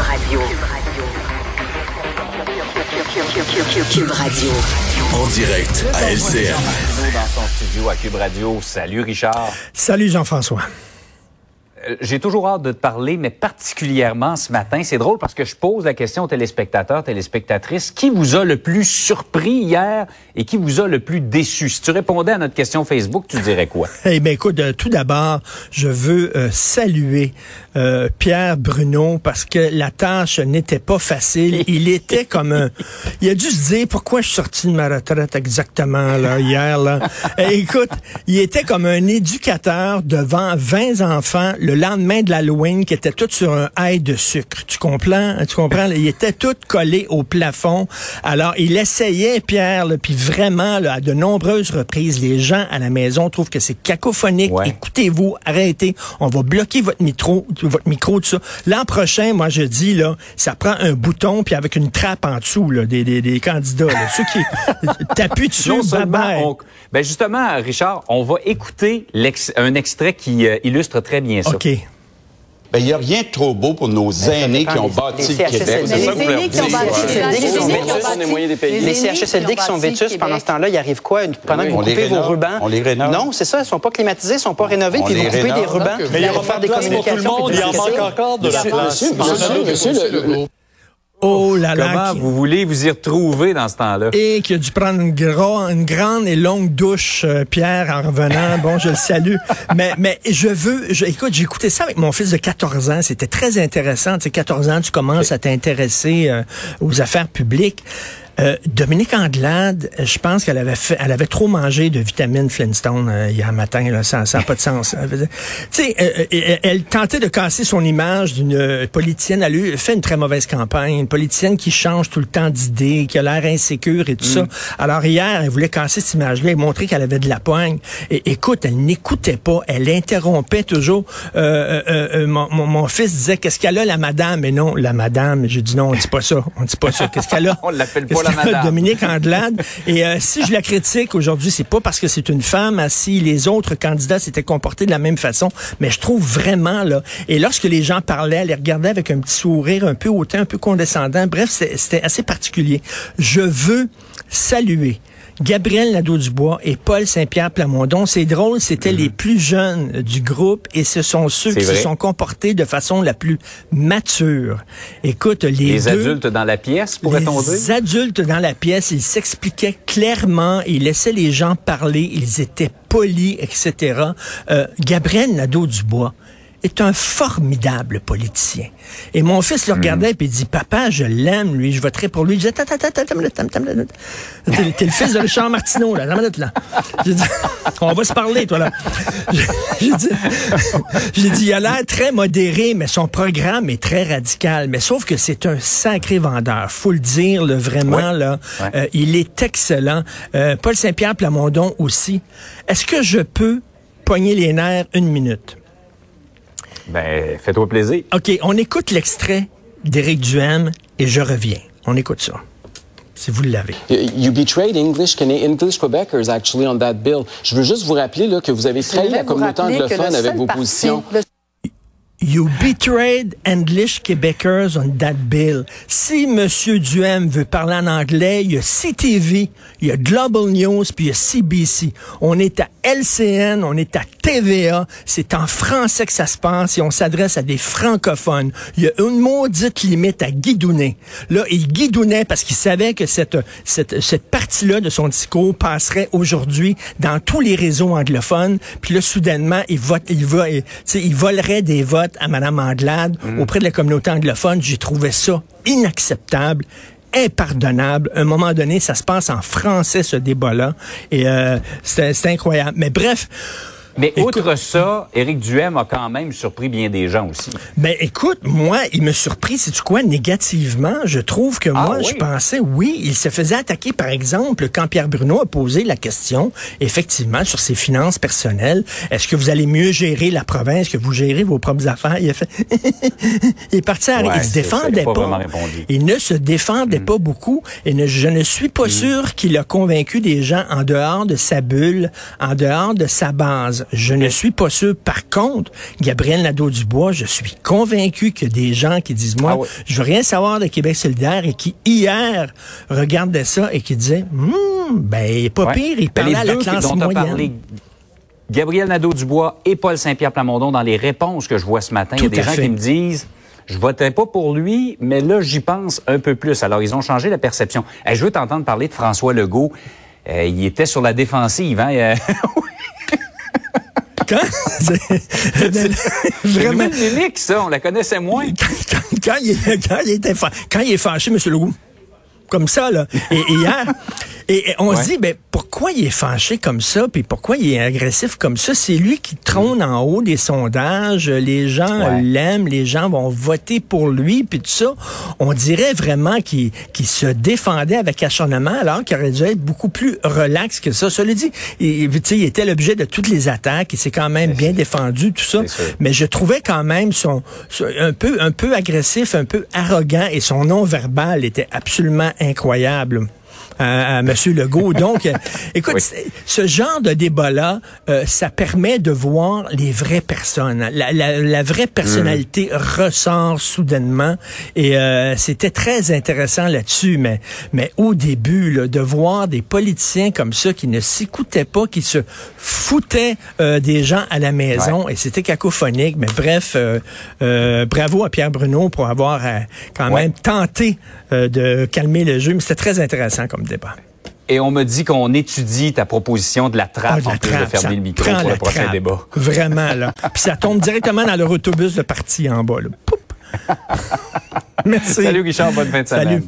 Radio. Cube Radio. En direct à LCN. Dans son studio à Cube Radio. Salut Richard. Salut Jean-François. Euh, J'ai toujours hâte de te parler, mais particulièrement ce matin. C'est drôle parce que je pose la question aux téléspectateurs, téléspectatrices. Qui vous a le plus surpris hier et qui vous a le plus déçu? Si tu répondais à notre question Facebook, tu dirais quoi? Eh bien, écoute, euh, tout d'abord, je veux euh, saluer euh, Pierre Bruno parce que la tâche n'était pas facile. Il était comme un... Il a dû se dire pourquoi je suis sorti de ma retraite exactement là, hier. Là? Eh, écoute, il était comme un éducateur devant 20 enfants le lendemain de l'Halloween qui étaient tous sur un haï de sucre. Tu comprends? Tu comprends? Il était tout collé au plafond. Alors, il essayait, Pierre, puis vraiment, là, à de nombreuses reprises, les gens à la maison trouvent que c'est cacophonique. Ouais. Écoutez-vous, arrêtez. On va bloquer votre micro, votre micro, tout ça. L'an prochain, moi, je dis, là, ça prend un bouton, puis avec une trappe en dessous, là, des, des, des candidats, là. Ceux qui t'appuient dessus, Non seulement on- ben justement, Richard, on va écouter un extrait qui euh, illustre très bien ça. OK. Ben, il n'y a rien de trop beau pour nos aînés qui ont bâti le Québec. Mais C'est ça que les vous leur aînés qui ont dites. bâti Ouais. les qui CHSLD qui sont vétus, pendant ce temps-là, il arrive quoi? Pendant que vous coupez vos rubans? On les rénove. Non, c'est ça, ils sont pas climatisés, ils sont pas rénovés, puis vous coupez des rubans. Mais il y aura pas des de place pour tout le monde. Il en manque encore de la place. Monsieur, monsieur, le- Oh là là. Comment qui- vous voulez vous y retrouver dans ce temps-là? Et qui a dû prendre une, gros- une grande et longue douche, euh, Pierre, en revenant. Bon, je le salue. Mais, mais je veux... Je, écoute, j'ai écouté ça avec mon fils de 14 ans. C'était très intéressant. Tu sais, 14 ans, tu commences à t'intéresser euh, aux affaires publiques. Euh, Dominique Anglade, je pense qu'elle avait fait, elle avait trop mangé de vitamines Flintstone euh, hier matin. Là, ça n'a pas de sens. Tu sais, euh, euh, elle tentait de casser son image d'une politicienne. Elle a eu- fait une très mauvaise campagne. Une politicienne qui change tout le temps d'idées, qui a l'air insécure et tout ça. Alors hier, elle voulait casser cette image-là et montrer qu'elle avait de la poigne. Et écoute, elle n'écoutait pas. Elle interrompait toujours. Euh, euh, euh, mon, mon- mon fils disait, qu'est-ce qu'elle a, la madame? Mais non, la madame. J'ai dit non, on dit pas ça. On dit pas ça. Qu'est-ce qu'elle a? On l'appelle pas Madame. Dominique Anglade. Et euh, si je la critique aujourd'hui, c'est pas parce que c'est une femme, si les autres candidats s'étaient comportés de la même façon, mais je trouve vraiment là. Et lorsque les gens parlaient, elle les regardait avec un petit sourire un peu hautain, un peu condescendant. Bref, c'était assez particulier. Je veux saluer. Gabriel Nadeau-Dubois et Paul Saint-Pierre Plamondon, c'est drôle, c'était les plus jeunes du groupe et ce sont ceux qui se sont comportés de façon la plus mature. Écoute, les, Les deux, adultes dans la pièce, pourrait-on dire? les adultes dans la pièce, ils s'expliquaient clairement, ils laissaient les gens parler, ils étaient polis, etc. Euh, Gabriel Nadeau-Dubois est un formidable politicien. Et mon fils le hmm. regardait et dit, papa, je l'aime, lui, je voterai pour lui. Je disais, t'es le fils de Richard Martineau, là, là. J'ai dit, on va se parler, toi, là. J'ai dit, j'ai dit, il a l'air très modéré, mais son programme est très radical. Mais sauf que c'est un sacré vendeur. Faut le dire, le vraiment, là. Euh, il est excellent. Euh, Paul Saint-Pierre Plamondon aussi. Est-ce que je peux poigner les nerfs une minute? Ben, fais-toi plaisir. OK, on écoute l'extrait d'Éric Duhem et je reviens. On écoute ça. Si vous l'avez. You betrayed English, English Quebecers actually on that bill. Je veux juste vous rappeler là, que vous avez trahi la communauté anglophone avec vos positions. You betrayed English Quebecers on that bill. Si M. Duhem veut parler en anglais, il y a CTV, il y a Global News, puis il y a CBC. On est à LCN, on est à TVA. C'est en français que ça se passe et on s'adresse à des francophones. Il y a une maudite limite à guidonner. Là, il guidonnait parce qu'il savait que cette, cette, cette partie-là de son discours passerait aujourd'hui dans tous les réseaux anglophones. Puis là, soudainement, il vote, il va, il, il volerait des votes à Mme Anglade auprès de la communauté anglophone. J'ai trouvé ça inacceptable impardonnable. À un moment donné, ça se passe en français, ce débat-là. Et euh, c'est c'est incroyable. Mais bref, Mais Écoute- outre ça, Éric Duhem a quand même surpris bien des gens aussi. Ben écoute, moi, il me surpris, c'est tu quoi, négativement? Je trouve que Ah moi, oui? je pensais, oui, il se faisait attaquer, par exemple, quand Pierre Bruno a posé la question, effectivement, sur ses finances personnelles. Est-ce que vous allez mieux gérer la province que vous gérez vos propres affaires? Il a fait, il est parti à Ouais, il se ça, il défendait pas pas. Mm. Il ne se défendait pas beaucoup et ne- je ne suis pas sûr qu'il a convaincu des gens en dehors de sa bulle, en dehors de sa base. Je ne suis pas sûr. Par contre, Gabriel Nadeau-Dubois, je suis convaincu que des gens qui disent, moi, Ah oui. je veux rien savoir de Québec solidaire et qui, hier, regardaient ça et qui disaient, Hum, ben, pas Ouais. pire, il parlait les à la classe moyenne. Gabriel Nadeau-Dubois et Paul Saint-Pierre Plamondon, dans les réponses que je vois ce matin, il y a des gens fait. qui me disent je voterai pas pour lui, mais là, j'y pense un peu plus. Alors, ils ont changé la perception. Je veux t'entendre parler de François Legault. Euh, il était sur la défensive. Hein? Quand? Vraiment. mimique, ça. On la connaissait moins. quand, quand- quand il, est- quand il était quand il est fâché, M. Legault, comme ça, là, et, et hier, et, et on se dit, ben, pourquoi il est fâché comme ça, puis pourquoi il est agressif comme ça? C'est lui qui trône en haut des sondages, les gens Ouais. l'aiment, les gens vont voter pour lui, puis tout ça. On dirait vraiment qu'il se défendait avec acharnement, alors qu'il aurait dû être beaucoup plus relax que ça. Cela dit, il, tu sais, il était l'objet de toutes les attaques, il s'est quand même bien défendu, tout ça. Mais je trouvais quand même son, son- un peu un peu agressif, un peu arrogant et son nom verbal était absolument incroyable. À, à Monsieur Legault. Donc, euh, écoute, Oui. ce genre de débat-là, euh, ça permet de voir les vraies personnes. La, la- la vraie personnalité ressort soudainement. Et euh, c'était très intéressant là-dessus. Mais, mais au début, là, de voir des politiciens comme ça qui ne s'écoutaient pas, qui se foutaient euh, des gens à la maison, et c'était cacophonique. Mais bref, euh, euh, bravo à Pierre Bruno pour avoir euh, quand Ouais. même tenté euh, de calmer le jeu. Mais c'était très intéressant comme débat. Et on me dit qu'on étudie ta proposition de la trappe Ah, de la en plus de fermer le micro pour le prochain trappe. débat. Vraiment, là. Puis ça tombe directement dans leur autobus de parti en bas. Là. Poup. Merci. Salut Richard, bonne fin de semaine. Salut.